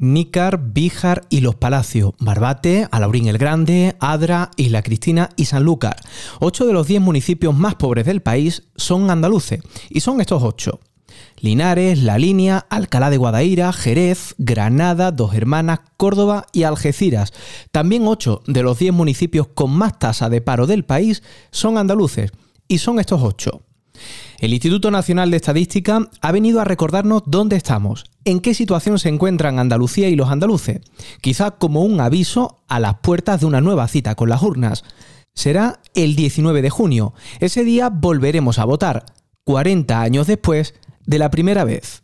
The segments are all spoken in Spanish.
Nícar, Bíjar y Los Palacios, Barbate, Alaurín el Grande, Adra, Isla Cristina y Sanlúcar. Ocho de los diez municipios más pobres del país son andaluces, y son estos ocho. Linares, La Línea, Alcalá de Guadaira, Jerez, Granada, Dos Hermanas, Córdoba y Algeciras. También ocho de los diez municipios con más tasa de paro del país son andaluces, y son estos ocho. El Instituto Nacional de Estadística ha venido a recordarnos dónde estamos, en qué situación se encuentran Andalucía y los andaluces, quizá como un aviso a las puertas de una nueva cita con las urnas. Será el 19 de junio. Ese día volveremos a votar, 40 años después de la primera vez.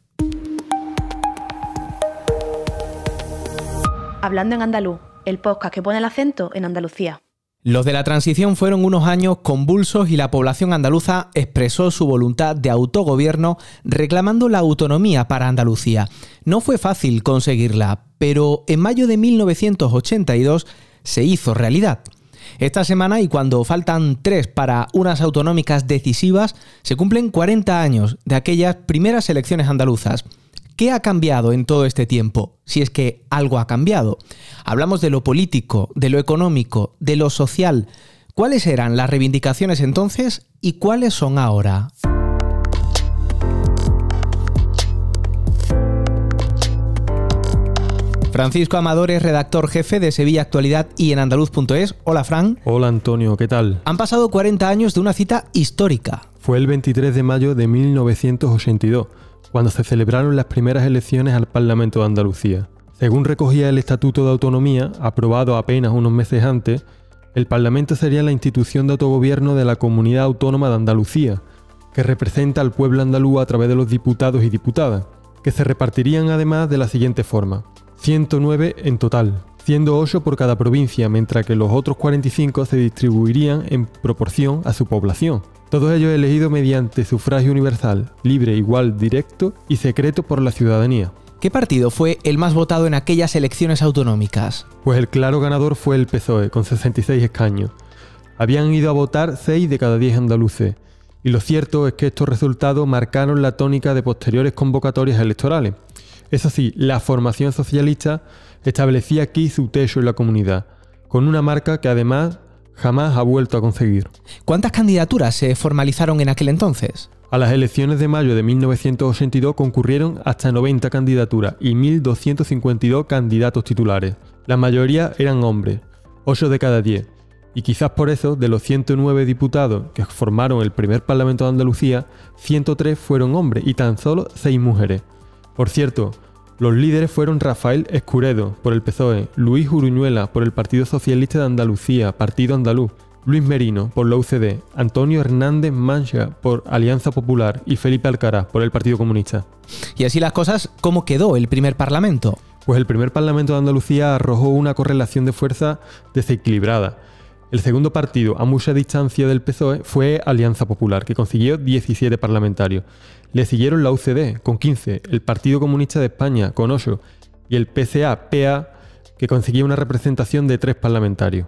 Hablando en andaluz, el podcast que pone el acento en Andalucía. Los de la transición fueron unos años convulsos y la población andaluza expresó su voluntad de autogobierno reclamando la autonomía para Andalucía. No fue fácil conseguirla, pero en mayo de 1982 se hizo realidad. Esta semana y cuando faltan tres para unas autonómicas decisivas, se cumplen 40 años de aquellas primeras elecciones andaluzas. ¿Qué ha cambiado en todo este tiempo? Si es que algo ha cambiado. Hablamos de lo político, de lo económico, de lo social. ¿Cuáles eran las reivindicaciones entonces y cuáles son ahora? Francisco Amador es redactor jefe de Sevilla Actualidad y en andaluz.es. Hola, Fran. Hola, Antonio, ¿qué tal? Han pasado 40 años de una cita histórica. Fue el 23 de mayo de 1982 cuando se celebraron las primeras elecciones al Parlamento de Andalucía. Según recogía el Estatuto de Autonomía, aprobado apenas unos meses antes, el Parlamento sería la institución de autogobierno de la Comunidad Autónoma de Andalucía, que representa al pueblo andaluz a través de los diputados y diputadas, que se repartirían además de la siguiente forma. 109 en total, siendo 8 por cada provincia, mientras que los otros 45 se distribuirían en proporción a su población. Todos ellos elegidos mediante sufragio universal, libre, igual, directo y secreto por la ciudadanía. ¿Qué partido fue el más votado en aquellas elecciones autonómicas? Pues el claro ganador fue el PSOE, con 66 escaños. Habían ido a votar 6 de cada 10 andaluces, y lo cierto es que estos resultados marcaron la tónica de posteriores convocatorias electorales. Eso sí, la formación socialista establecía aquí su techo en la comunidad, con una marca que además jamás ha vuelto a conseguir. ¿Cuántas candidaturas se formalizaron en aquel entonces? A las elecciones de mayo de 1982 concurrieron hasta 90 candidaturas y 1.252 candidatos titulares. La mayoría eran hombres, 8 de cada 10. Y quizás por eso, de los 109 diputados que formaron el primer Parlamento de Andalucía, 103 fueron hombres y tan solo 6 mujeres. Por cierto, los líderes fueron Rafael Escuredo, por el PSOE, Luis Uruñuela, por el Partido Socialista de Andalucía, Partido Andaluz, Luis Merino, por la UCD, Antonio Hernández Mancha, por Alianza Popular y Felipe Alcaraz, por el Partido Comunista. Y así las cosas, ¿cómo quedó el primer Parlamento? Pues el primer Parlamento de Andalucía arrojó una correlación de fuerza desequilibrada. El segundo partido, a mucha distancia del PSOE, fue Alianza Popular, que consiguió 17 parlamentarios. Le siguieron la UCD, con 15, el Partido Comunista de España, con 8, y el PCA-PA, que conseguía una representación de 3 parlamentarios.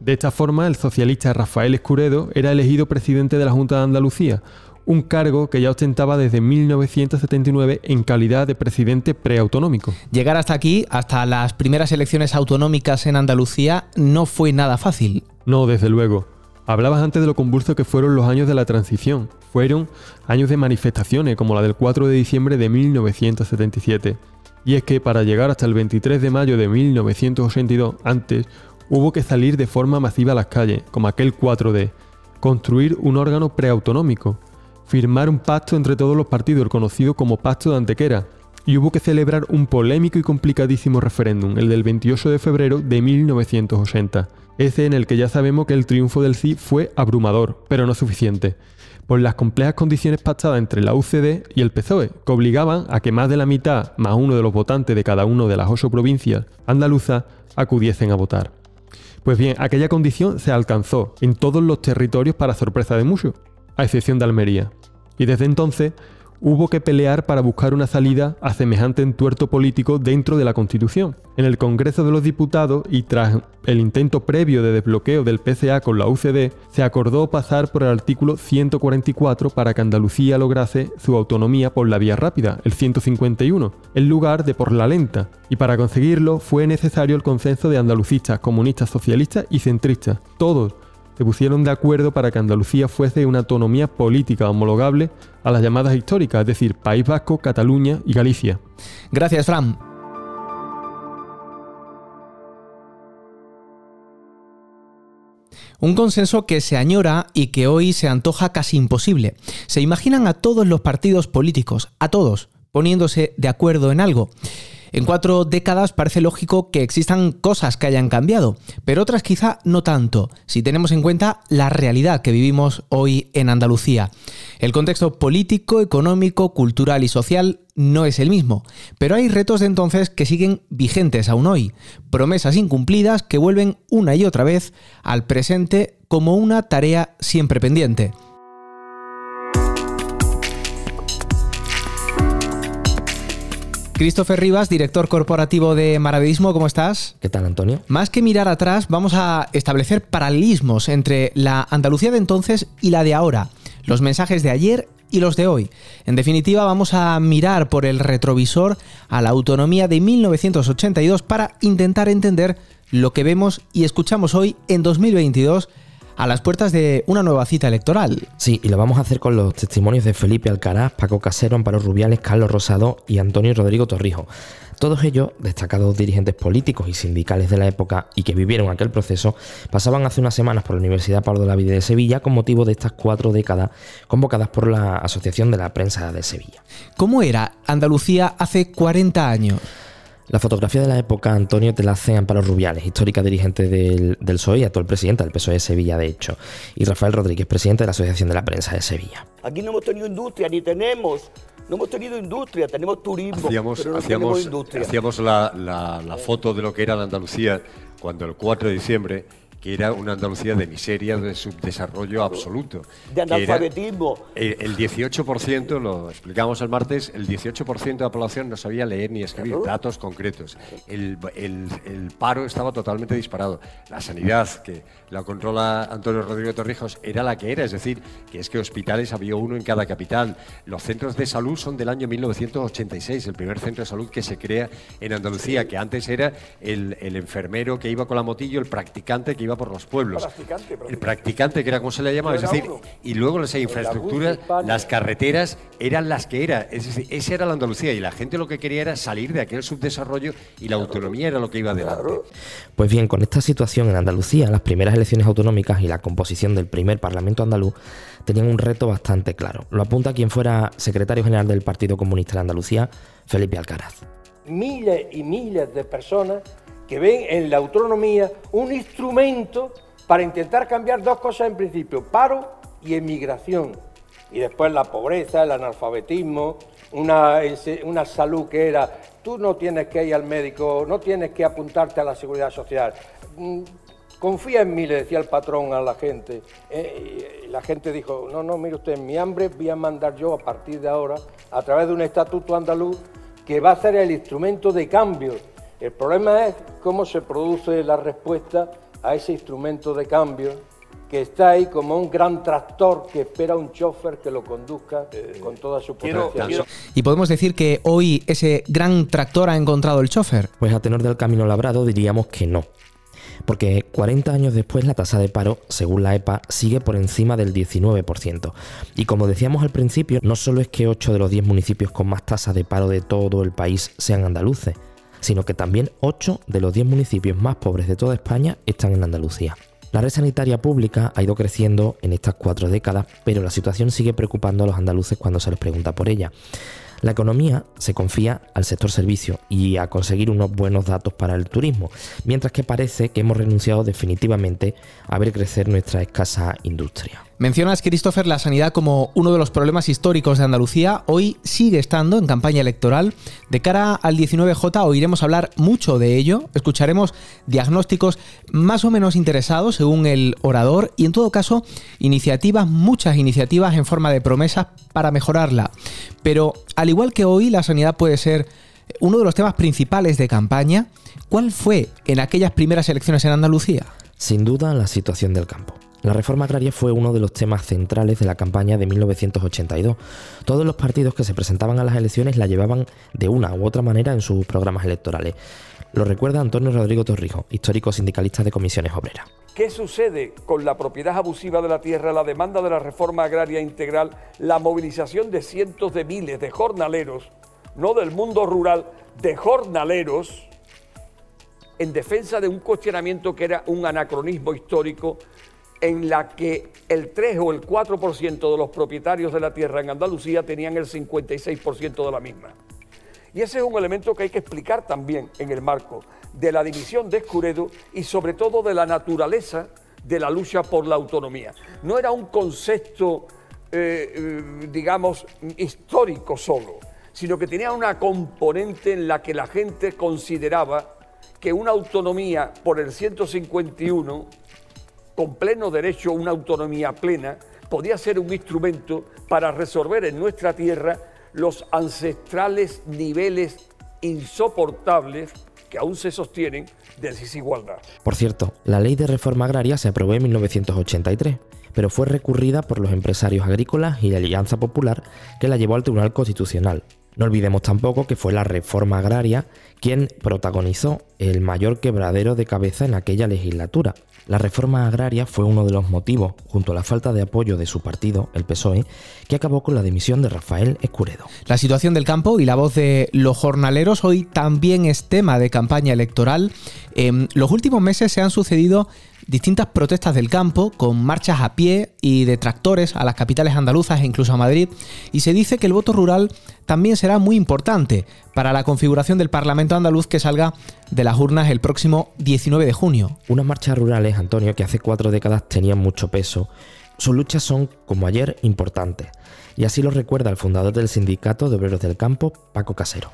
De esta forma, el socialista Rafael Escuredo era elegido presidente de la Junta de Andalucía, un cargo que ya ostentaba desde 1979 en calidad de presidente preautonómico. Llegar hasta aquí, hasta las primeras elecciones autonómicas en Andalucía, no fue nada fácil. No, desde luego. Hablabas antes de lo convulso que fueron los años de la transición. Fueron años de manifestaciones como la del 4 de diciembre de 1977. Y es que para llegar hasta el 23 de mayo de 1982, antes, hubo que salir de forma masiva a las calles, como aquel 4D, construir un órgano preautonómico, firmar un pacto entre todos los partidos, conocido como Pacto de Antequera, y hubo que celebrar un polémico y complicadísimo referéndum, el del 28 de febrero de 1980, ese en el que ya sabemos que el triunfo del sí fue abrumador, pero no suficiente, por las complejas condiciones pactadas entre la UCD y el PSOE, que obligaban a que más de la mitad, más uno de los votantes de cada una de las ocho provincias andaluzas, acudiesen a votar. Pues bien, aquella condición se alcanzó en todos los territorios para sorpresa de muchos, a excepción de Almería. Y desde entonces, hubo que pelear para buscar una salida a semejante entuerto político dentro de la Constitución. En el Congreso de los Diputados y tras el intento previo de desbloqueo del PCA con la UCD, se acordó pasar por el artículo 144 para que Andalucía lograse su autonomía por la vía rápida, el 151, en lugar de por la lenta, y para conseguirlo fue necesario el consenso de andalucistas, comunistas, socialistas y centristas, todos se pusieron de acuerdo para que Andalucía fuese una autonomía política homologable a las llamadas históricas, es decir, País Vasco, Cataluña y Galicia. Gracias, Fran. Un consenso que se añora y que hoy se antoja casi imposible. Se imaginan a todos los partidos políticos, a todos, poniéndose de acuerdo en algo. En cuatro décadas parece lógico que existan cosas que hayan cambiado, pero otras quizá no tanto, si tenemos en cuenta la realidad que vivimos hoy en Andalucía. El contexto político, económico, cultural y social no es el mismo, pero hay retos de entonces que siguen vigentes aún hoy, promesas incumplidas que vuelven una y otra vez al presente como una tarea siempre pendiente. Christopher Rivas, director corporativo de Maravillismo, ¿cómo estás? ¿Qué tal, Antonio? Más que mirar atrás, vamos a establecer paralelismos entre la Andalucía de entonces y la de ahora, los mensajes de ayer y los de hoy. En definitiva, vamos a mirar por el retrovisor a la autonomía de 1982 para intentar entender lo que vemos y escuchamos hoy en 2022 a las puertas de una nueva cita electoral. Sí, y lo vamos a hacer con los testimonios de Felipe Alcaraz, Paco Casero, Amparo Rubiales, Carlos Rosado y Antonio Rodrigo Torrijo. Todos ellos, destacados dirigentes políticos y sindicales de la época y que vivieron aquel proceso, pasaban hace unas semanas por la Universidad Pablo de la Vida de Sevilla con motivo de estas cuatro décadas convocadas por la Asociación de la Prensa de Sevilla. ¿Cómo era Andalucía hace 40 años? La fotografía de la época, Antonio, te la hace Amparo Rubiales, histórica dirigente del, del PSOE y actual presidenta del PSOE de Sevilla, de hecho, y Rafael Rodríguez, presidente de la Asociación de la Prensa de Sevilla. Aquí no hemos tenido industria, ni tenemos. No hemos tenido industria, tenemos turismo, hacíamos, pero no hacíamos, tenemos industria. hacíamos la, la- la foto de lo que era la Andalucía cuando el 4 de diciembre, que era una Andalucía de miseria, de subdesarrollo absoluto. De analfabetismo. el, el 18%, lo explicamos el martes, el 18% de la población no sabía leer ni escribir, datos concretos. El, el- el paro estaba totalmente disparado. La sanidad, que la controla Antonio Rodrigo Torrijos, era la que era, es decir, que es que hospitales había uno en cada capital. Los centros de salud son del año 1986, el primer centro de salud que se crea en Andalucía, que antes era el, el enfermero que iba con la motillo, el practicante que iba por los pueblos. Practicante, El practicante, que era como se le llamaba, es Era decir, uno. y luego las infraestructuras, las carreteras eran las que eran. Es decir, esa era la Andalucía y la gente lo que quería era salir de aquel subdesarrollo y la autonomía era lo que iba adelante. Pues bien, con esta situación en Andalucía, las primeras elecciones autonómicas y la composición del primer Parlamento andaluz tenían un reto bastante claro. Lo apunta quien fuera secretario general del Partido Comunista de Andalucía, Felipe Alcaraz. miles y miles de personas que ven en la autonomía un instrumento para intentar cambiar dos cosas en principio, paro y emigración. Y después la pobreza, el analfabetismo, una, una salud que era, tú no tienes que ir al médico, no tienes que apuntarte a la seguridad social. Mm, Confía en mí, le decía el patrón a la gente. Eh, la gente dijo, no, no, mire usted, mi hambre voy a mandar yo a partir de ahora, a través de un estatuto andaluz, que va a ser el instrumento de cambio. El problema es cómo se produce la respuesta a ese instrumento de cambio que está ahí como un gran tractor que espera un chofer que lo conduzca con toda su potencia. Y podemos decir que hoy ese gran tractor ha encontrado el chofer. Pues a tenor del camino labrado diríamos que no. Porque 40 años después la tasa de paro, según la EPA, sigue por encima del 19%. Y como decíamos al principio, no solo es que 8 de los 10 municipios con más tasa de paro de todo el país sean andaluces, sino que también 8 de los 10 municipios más pobres de toda España están en Andalucía. La red sanitaria pública ha ido creciendo en estas cuatro décadas, pero la situación sigue preocupando a los andaluces cuando se les pregunta por ella. La economía se confía al sector servicio y a conseguir unos buenos datos para el turismo, mientras que parece que hemos renunciado definitivamente a ver crecer nuestra escasa industria. Mencionas, Christopher, la sanidad como uno de los problemas históricos de Andalucía. Hoy sigue estando en campaña electoral. De cara al 19J oiremos hablar mucho de ello. Escucharemos diagnósticos más o menos interesados según el orador y en todo caso iniciativas, muchas iniciativas en forma de promesas para mejorarla. Pero al igual que hoy la sanidad puede ser uno de los temas principales de campaña, ¿cuál fue en aquellas primeras elecciones en Andalucía? Sin duda la situación del campo. La reforma agraria fue uno de los temas centrales de la campaña de 1982. Todos los partidos que se presentaban a las elecciones la llevaban de una u otra manera en sus programas electorales. Lo recuerda Antonio Rodrigo Torrijo, histórico sindicalista de comisiones obreras. ¿Qué sucede con la propiedad abusiva de la tierra, la demanda de la reforma agraria integral, la movilización de cientos de miles de jornaleros, no del mundo rural, de jornaleros, en defensa de un cuestionamiento que era un anacronismo histórico en la que el 3 o el 4% de los propietarios de la tierra en Andalucía tenían el 56% de la misma. Y ese es un elemento que hay que explicar también en el marco de la división de Escuredo y sobre todo de la naturaleza de la lucha por la autonomía. No era un concepto, eh, eh, digamos, histórico solo, sino que tenía una componente en la que la gente consideraba que una autonomía por el 151 con pleno derecho a una autonomía plena, podía ser un instrumento para resolver en nuestra tierra los ancestrales niveles insoportables que aún se sostienen de desigualdad. Por cierto, la ley de reforma agraria se aprobó en 1983, pero fue recurrida por los empresarios agrícolas y la Alianza Popular que la llevó al Tribunal Constitucional. No olvidemos tampoco que fue la reforma agraria quien protagonizó el mayor quebradero de cabeza en aquella legislatura. La reforma agraria fue uno de los motivos, junto a la falta de apoyo de su partido, el PSOE, que acabó con la dimisión de Rafael Escuredo. La situación del campo y la voz de los jornaleros hoy también es tema de campaña electoral. En los últimos meses se han sucedido distintas protestas del campo, con marchas a pie y de tractores a las capitales andaluzas e incluso a Madrid, y se dice que el voto rural también será muy importante para la configuración del Parlamento andaluz que salga de las urnas el próximo 19 de junio. Unas marchas rurales, Antonio, que hace cuatro décadas tenían mucho peso. Sus luchas son, como ayer, importantes. Y así lo recuerda el fundador del Sindicato de Obreros del Campo, Paco Casero.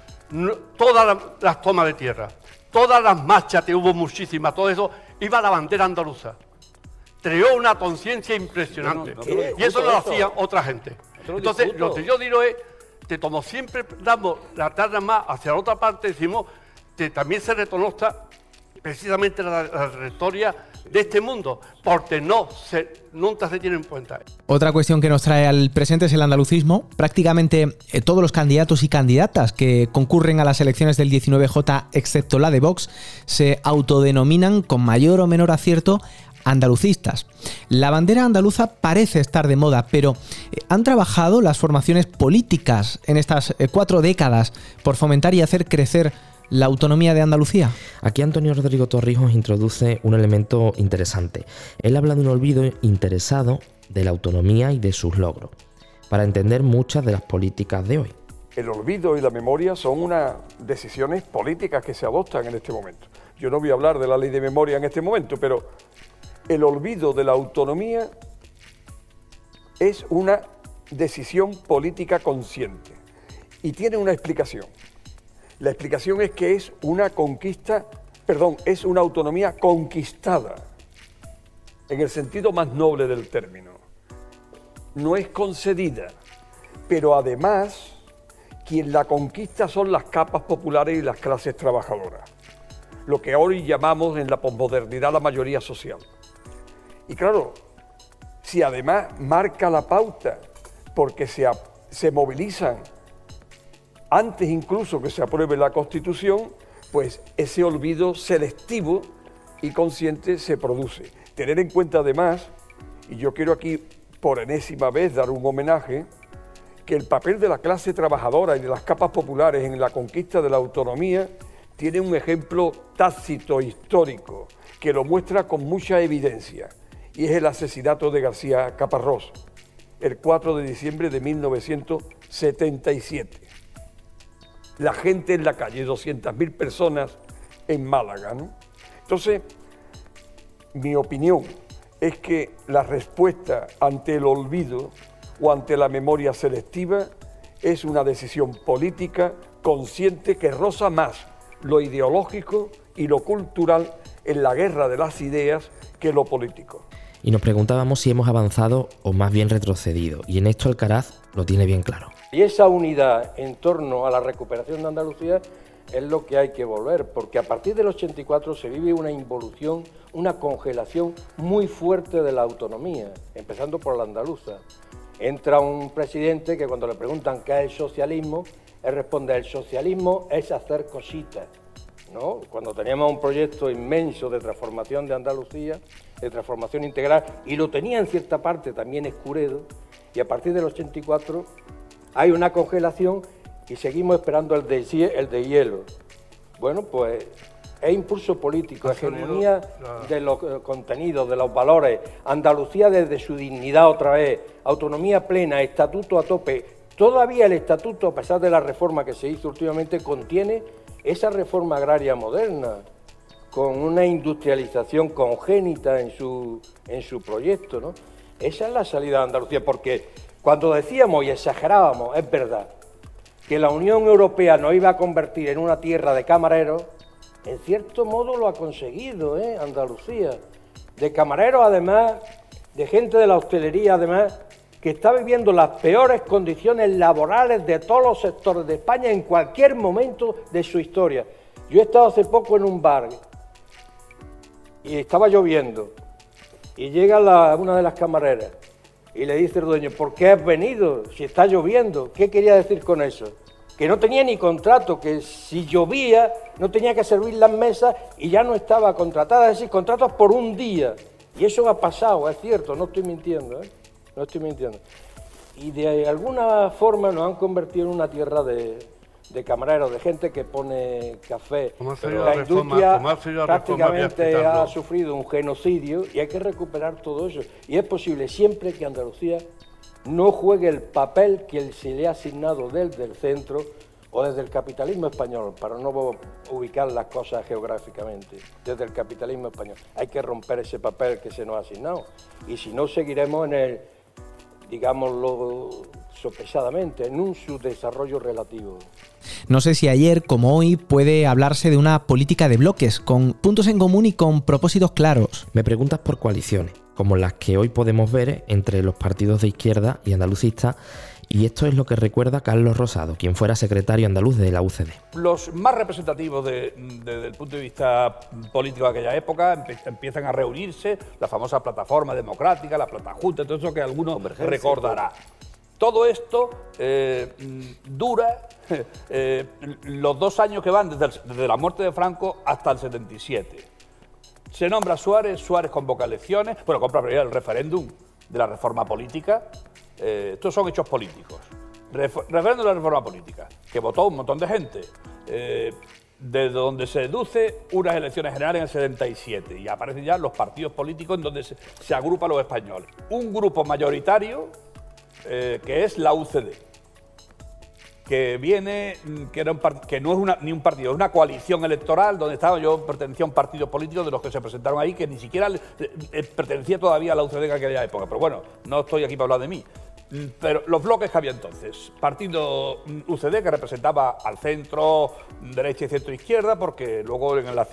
todas las tomas de tierra, todas las marchas, que hubo muchísimas, todo eso, iba la bandera andaluza. Creó una conciencia impresionante. y eso lo hacía otra gente. Entonces, lo que yo digo es que como siempre damos la tarde más hacia la otra parte, decimos que también se reconozca precisamente la, la historia de este mundo, porque no nunca se tiene en cuenta. Otra cuestión que nos trae al presente es el andalucismo. Prácticamente eh, todos los candidatos y candidatas que concurren a las elecciones del 19J, excepto la de Vox, se autodenominan con mayor o menor acierto andalucistas. La bandera andaluza parece estar de moda, pero eh, ¿han trabajado las formaciones políticas en estas eh, cuatro décadas por fomentar y hacer crecer la autonomía de Andalucía? Aquí Antonio Rodrigo Torrijos introduce un elemento interesante. Él habla de un olvido interesado de la autonomía y de sus logros, para entender muchas de las políticas de hoy. El olvido y la memoria son unas decisiones políticas que se adoptan en este momento. Yo no voy a hablar de la ley de memoria en este momento, pero el olvido de la autonomía es una decisión política consciente y tiene una explicación. La explicación es que es una conquista, perdón, es una autonomía conquistada, en el sentido más noble del término. No es concedida, pero además quien la conquista son las capas populares y las clases trabajadoras, lo que hoy llamamos en la posmodernidad la mayoría social. Y claro, si además marca la pauta porque se, se movilizan antes incluso que se apruebe la Constitución, pues ese olvido selectivo y consciente se produce. Tener en cuenta además, y yo quiero aquí por enésima vez dar un homenaje, que el papel de la clase trabajadora y de las capas populares en la conquista de la autonomía tiene un ejemplo tácito histórico que lo muestra con mucha evidencia, y es el asesinato de García Caparrós, el 4 de diciembre de 1977 la gente en la calle, 200.000 personas en Málaga. Entonces, mi opinión es que la respuesta ante el olvido o ante la memoria selectiva es una decisión política consciente que roza más lo ideológico y lo cultural en la guerra de las ideas que lo político. Y nos preguntábamos si hemos avanzado o más bien retrocedido, y en esto Alcaraz lo tiene bien claro. Y esa unidad en torno a la recuperación de Andalucía es lo que hay que volver, porque a partir del 84 se vive una involución, una congelación muy fuerte de la autonomía, empezando por la andaluza. Entra un presidente que cuando le preguntan qué es el socialismo, él responde, el socialismo es hacer cositas. ¿no? Cuando teníamos un proyecto inmenso de transformación de Andalucía, de transformación integral, y lo tenía en cierta parte también Escuredo, y a partir del 84 hay una congelación y seguimos esperando el de, el de hielo. Bueno, pues es impulso político, hegemonía de los eh, contenidos, de los valores, Andalucía desde su dignidad otra vez, autonomía plena, estatuto a tope. Todavía el estatuto, a pesar de la reforma que se hizo últimamente, contiene esa reforma agraria moderna, con una industrialización congénita en su, en su proyecto. ¿no? Esa es la salida de Andalucía, porque cuando decíamos y exagerábamos, es verdad, que la Unión Europea nos iba a convertir en una tierra de camareros, en cierto modo lo ha conseguido, ¿eh? Andalucía. De camareros, además, de gente de la hostelería, además, que está viviendo las peores condiciones laborales de todos los sectores de España en cualquier momento de su historia. Yo he estado hace poco en un bar y estaba lloviendo y llega una de las camareras y le dice el dueño, ¿por qué has venido si está lloviendo? ¿Qué quería decir con eso? Que no tenía ni contrato, que si llovía no tenía que servir las mesas y ya no estaba contratada, es decir, contratos por un día. Y eso ha pasado, es cierto, no estoy mintiendo, ¿eh? no estoy mintiendo. Y de alguna forma nos han convertido en una tierra de, de camareros, de gente que pone café. la, industria prácticamente ha sufrido un genocidio y hay que recuperar todo eso. Y es posible siempre que Andalucía no juegue el papel que se le ha asignado desde el centro o desde el capitalismo español, para no ubicar las cosas geográficamente, desde el capitalismo español. Hay que romper ese papel que se nos ha asignado. Y si no, seguiremos en el, digámoslo sopesadamente, en un subdesarrollo relativo. No sé si ayer, como hoy, puede hablarse de una política de bloques, con puntos en común y con propósitos claros. Me preguntas por coaliciones, como las que hoy podemos ver entre los partidos de izquierda y andalucistas y esto es lo que recuerda Carlos Rosado, quien fuera secretario andaluz de la UCD. Los más representativos desde el punto de vista político de aquella época empiezan a reunirse, la famosa plataforma democrática, la plata junta, todo eso que alguno recordará. Todo esto eh, dura eh, los dos años que van desde, la muerte de Franco hasta el 77. Se nombra Suárez, Suárez convoca elecciones, bueno, compra el referéndum de la reforma política. Eh, estos son hechos políticos. referéndum de la reforma política, que votó un montón de gente. desde donde se deduce unas elecciones generales en el 77 y aparecen ya los partidos políticos en donde se, se agrupan los españoles. Un grupo mayoritario eh, que es la UCD, que viene, mm, que, que no es ni un partido, es una coalición electoral donde estaba yo, pertenecía a un partido político de los que se presentaron ahí, que ni siquiera pertenecía todavía a la UCD en aquella época. Pero bueno, no estoy aquí para hablar de mí. Mm, pero los bloques que había entonces, partido mm, UCD que representaba al centro, derecha y centro izquierda, porque luego en la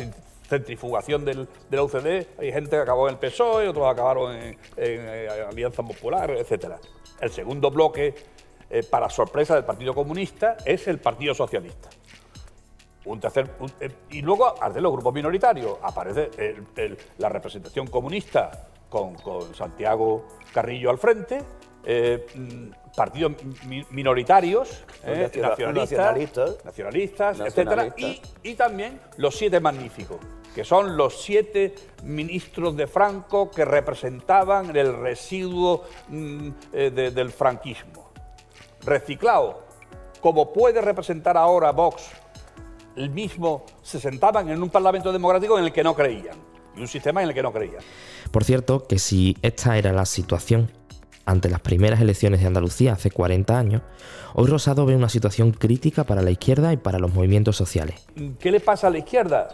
centrifugación del, de la UCD hay gente que acabó en el PSOE, otros acabaron en, eh, Alianza Popular, etcétera. El segundo bloque, eh, para sorpresa del Partido Comunista, es el Partido Socialista. Un tercer, eh, y luego, de los grupos minoritarios, aparece la representación comunista con, Santiago Carrillo al frente, eh, mm, partidos minoritarios, nacionalistas, nacionalistas, etcétera, y, también los siete magníficos, que son los siete ministros de Franco que representaban el residuo mm, eh, del franquismo. Reciclado, como puede representar ahora Vox, el mismo se sentaban en un parlamento democrático en el que no creían, y un sistema en el que no creían. Por cierto, que si esta era la situación ante las primeras elecciones de Andalucía hace 40 años, hoy Rosado ve una situación crítica para la izquierda y para los movimientos sociales. ¿Qué le pasa a la izquierda?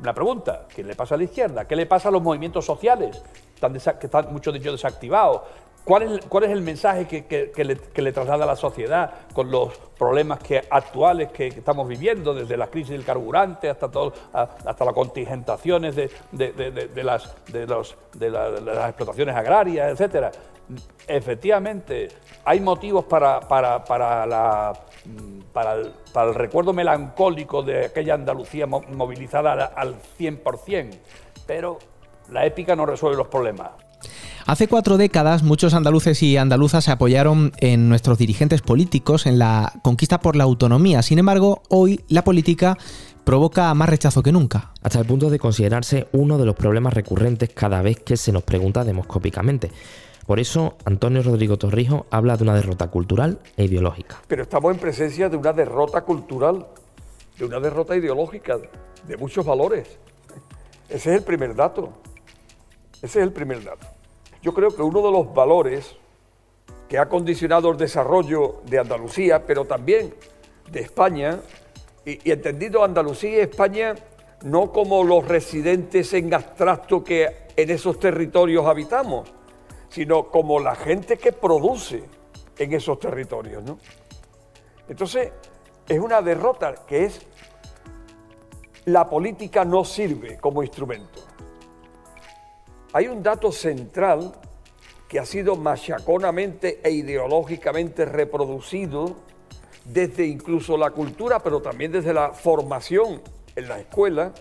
Una pregunta, ¿qué le pasa a la izquierda? ¿Qué le pasa a los movimientos sociales están que están muchos de ellos desactivados? ¿Cuál es, el mensaje que, que, le, traslada a la sociedad con los problemas actuales que, estamos viviendo, desde la crisis del carburante hasta, todo, hasta las contingentaciones de, las, explotaciones agrarias, etcétera? Efectivamente, hay motivos para, el, recuerdo melancólico de aquella Andalucía movilizada al 100%, pero la épica no resuelve los problemas. Hace cuatro décadas muchos andaluces y andaluzas se apoyaron en nuestros dirigentes políticos en la conquista por la autonomía. Sin embargo, hoy la política provoca más rechazo que nunca. Hasta el punto de considerarse uno de los problemas recurrentes cada vez que se nos pregunta demoscópicamente. Por eso, Antonio Rodrigo Torrijos habla de una derrota cultural e ideológica. Pero estamos en presencia de una derrota cultural, de una derrota ideológica, de muchos valores. Ese es el primer dato. Ese es el primer dato. Yo creo que uno de los valores que ha condicionado el desarrollo de Andalucía, pero también de España, y, entendido Andalucía y España no como los residentes en abstracto que en esos territorios habitamos, sino como la gente que produce en esos territorios. ¿no? Entonces, es una derrota que es la política no sirve como instrumento. Hay un dato central que ha sido machaconamente e ideológicamente reproducido desde incluso la cultura, pero también desde la formación en la escuela.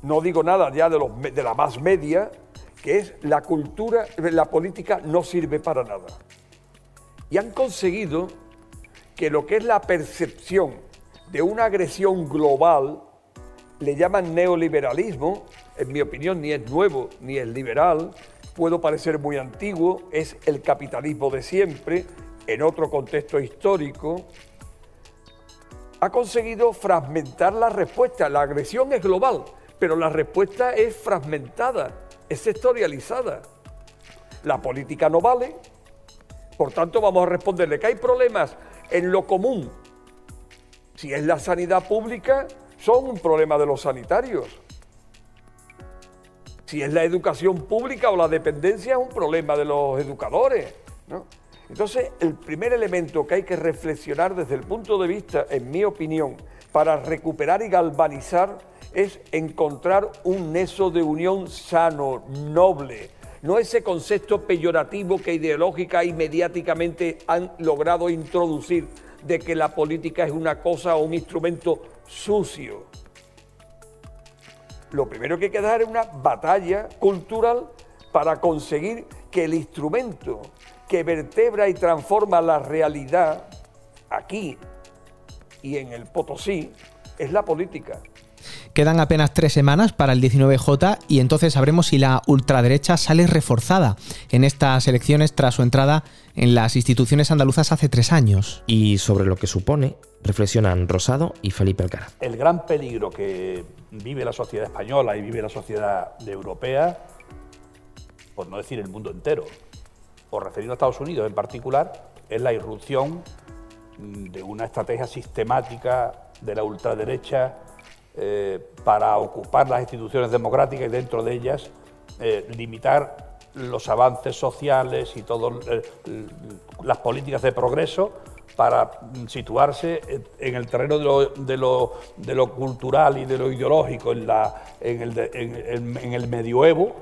No digo nada ya de, de la más media, que es la cultura, la política no sirve para nada. Y han conseguido que lo que es la percepción de una agresión global, le llaman neoliberalismo, en mi opinión, ni es nuevo ni es liberal, puedo parecer muy antiguo, es el capitalismo de siempre, en otro contexto histórico, ha conseguido fragmentar la respuesta. La agresión es global, pero la respuesta es fragmentada, es sectorializada. La política no vale, por tanto vamos a responderle que hay problemas en lo común. Si es la sanidad pública, son un problema de los sanitarios. Si es la educación pública o la dependencia, es un problema de los educadores. Entonces, el primer elemento que hay que reflexionar desde el punto de vista, en mi opinión, para recuperar y galvanizar es encontrar un neso de unión sano, noble, no ese concepto peyorativo que ideológica y mediáticamente han logrado introducir de que la política es una cosa o un instrumento sucio lo primero que hay que dar es una batalla cultural para conseguir que el instrumento que vertebra y transforma la realidad aquí y en el Potosí es la política. Quedan apenas tres semanas para el 19J y entonces sabremos si la ultraderecha sale reforzada en estas elecciones tras su entrada en las instituciones andaluzas hace tres años. Y sobre lo que supone, reflexionan Rosado y Felipe Alcaraz. El gran peligro que vive la sociedad española y vive la sociedad europea, por no decir el mundo entero, o referido a Estados Unidos en particular, es la irrupción de una estrategia sistemática de la ultraderecha eh, para ocupar las instituciones democráticas y dentro de ellas eh, limitar los avances sociales y todas eh, las políticas de progreso para situarse en el terreno de lo, cultural y de lo ideológico, en, el, medioevo,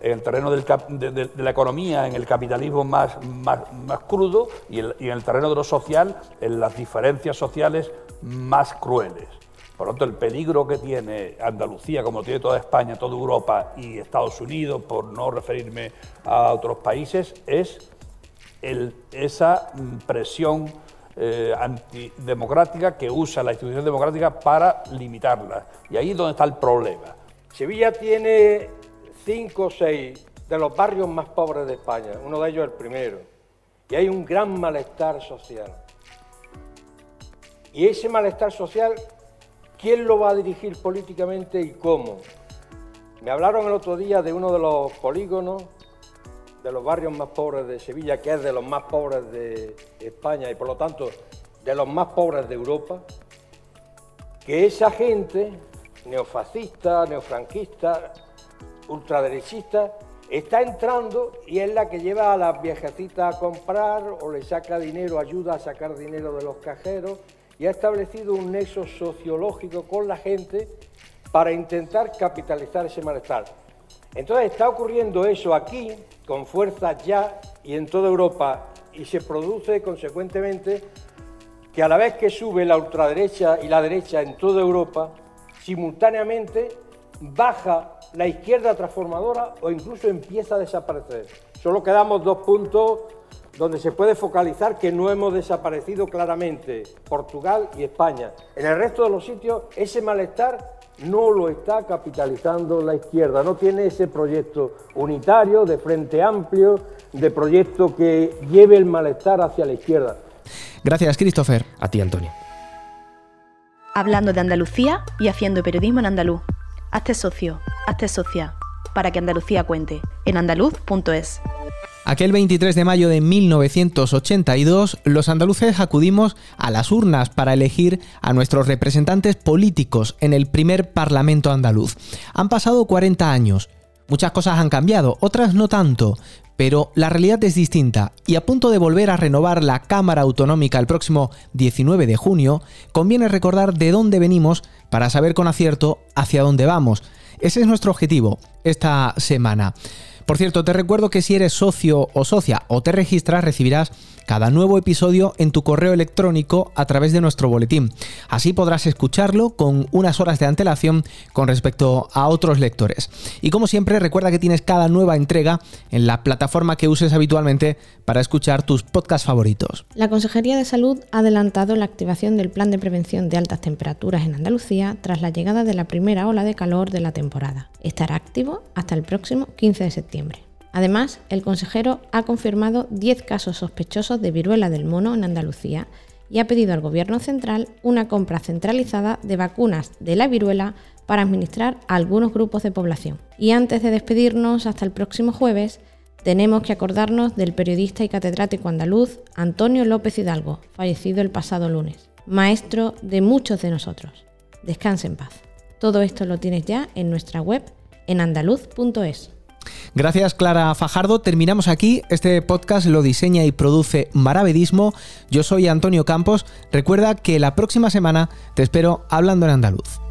en el terreno de, la economía, en el capitalismo más, crudo y, en el terreno de lo social, en las diferencias sociales más crueles. Por lo tanto, el peligro que tiene Andalucía, como tiene toda España, toda Europa y Estados Unidos, por no referirme a otros países, es esa presión eh, antidemocrática que usa la institución democrática para limitarla. Y ahí es donde está el problema. Sevilla tiene cinco o seis de los barrios más pobres de España, uno de ellos el primero, y hay un gran malestar social. Y ese malestar social, ¿quién lo va a dirigir políticamente y cómo? Me hablaron el otro día de uno de los polígonos de los barrios más pobres de Sevilla, que es de los más pobres de España y por lo tanto de los más pobres de Europa, que esa gente neofascista, neofranquista, ultraderechista, está entrando y es la que lleva a las viejecitas a comprar o le saca dinero, ayuda a sacar dinero de los cajeros y ha establecido un nexo sociológico con la gente para intentar capitalizar ese malestar. Entonces está ocurriendo eso aquí con fuerza ya y en toda Europa y se produce consecuentemente que a la vez que sube la ultraderecha y la derecha en toda Europa, simultáneamente baja la izquierda transformadora o incluso empieza a desaparecer. Solo quedamos dos puntos donde se puede focalizar que no hemos desaparecido claramente, Portugal y España. En el resto de los sitios ese malestar no lo está capitalizando la izquierda, no tiene ese proyecto unitario, de frente amplio, de proyecto que lleve el malestar hacia la izquierda. Gracias, Christopher. A ti, Antonio. Hablando de Andalucía y haciendo periodismo en andaluz. Hazte socio, hazte socia, para que Andalucía cuente, en andaluz.es. Aquel 23 de mayo de 1982, los andaluces acudimos a las urnas para elegir a nuestros representantes políticos en el primer Parlamento andaluz. Han pasado 40 años. Muchas cosas han cambiado, otras no tanto, pero la realidad es distinta y a punto de volver a renovar la Cámara Autonómica el próximo 19 de junio, conviene recordar de dónde venimos para saber con acierto hacia dónde vamos. Ese es nuestro objetivo esta semana. Por cierto, te recuerdo que si eres socio o socia o te registras, recibirás cada nuevo episodio en tu correo electrónico a través de nuestro boletín. Así podrás escucharlo con unas horas de antelación con respecto a otros lectores. Y como siempre, recuerda que tienes cada nueva entrega en la plataforma que uses habitualmente para escuchar tus podcasts favoritos. La Consejería de Salud ha adelantado la activación del plan de prevención de altas temperaturas en Andalucía tras la llegada de la primera ola de calor de la temporada. Estará activo hasta el próximo 15 de septiembre. Además, el consejero ha confirmado 10 casos sospechosos de viruela del mono en Andalucía y ha pedido al Gobierno central una compra centralizada de vacunas de la viruela para administrar a algunos grupos de población. Y antes de despedirnos hasta el próximo jueves, tenemos que acordarnos del periodista y catedrático andaluz Antonio López Hidalgo, fallecido el pasado lunes, maestro de muchos de nosotros. Descanse en paz. Todo esto lo tienes ya en nuestra web en andaluz.es. Gracias Clara Fajardo. Terminamos aquí. Este podcast lo diseña y produce Maravedismo. Yo soy Antonio Campos. Recuerda que la próxima semana te espero hablando en andaluz.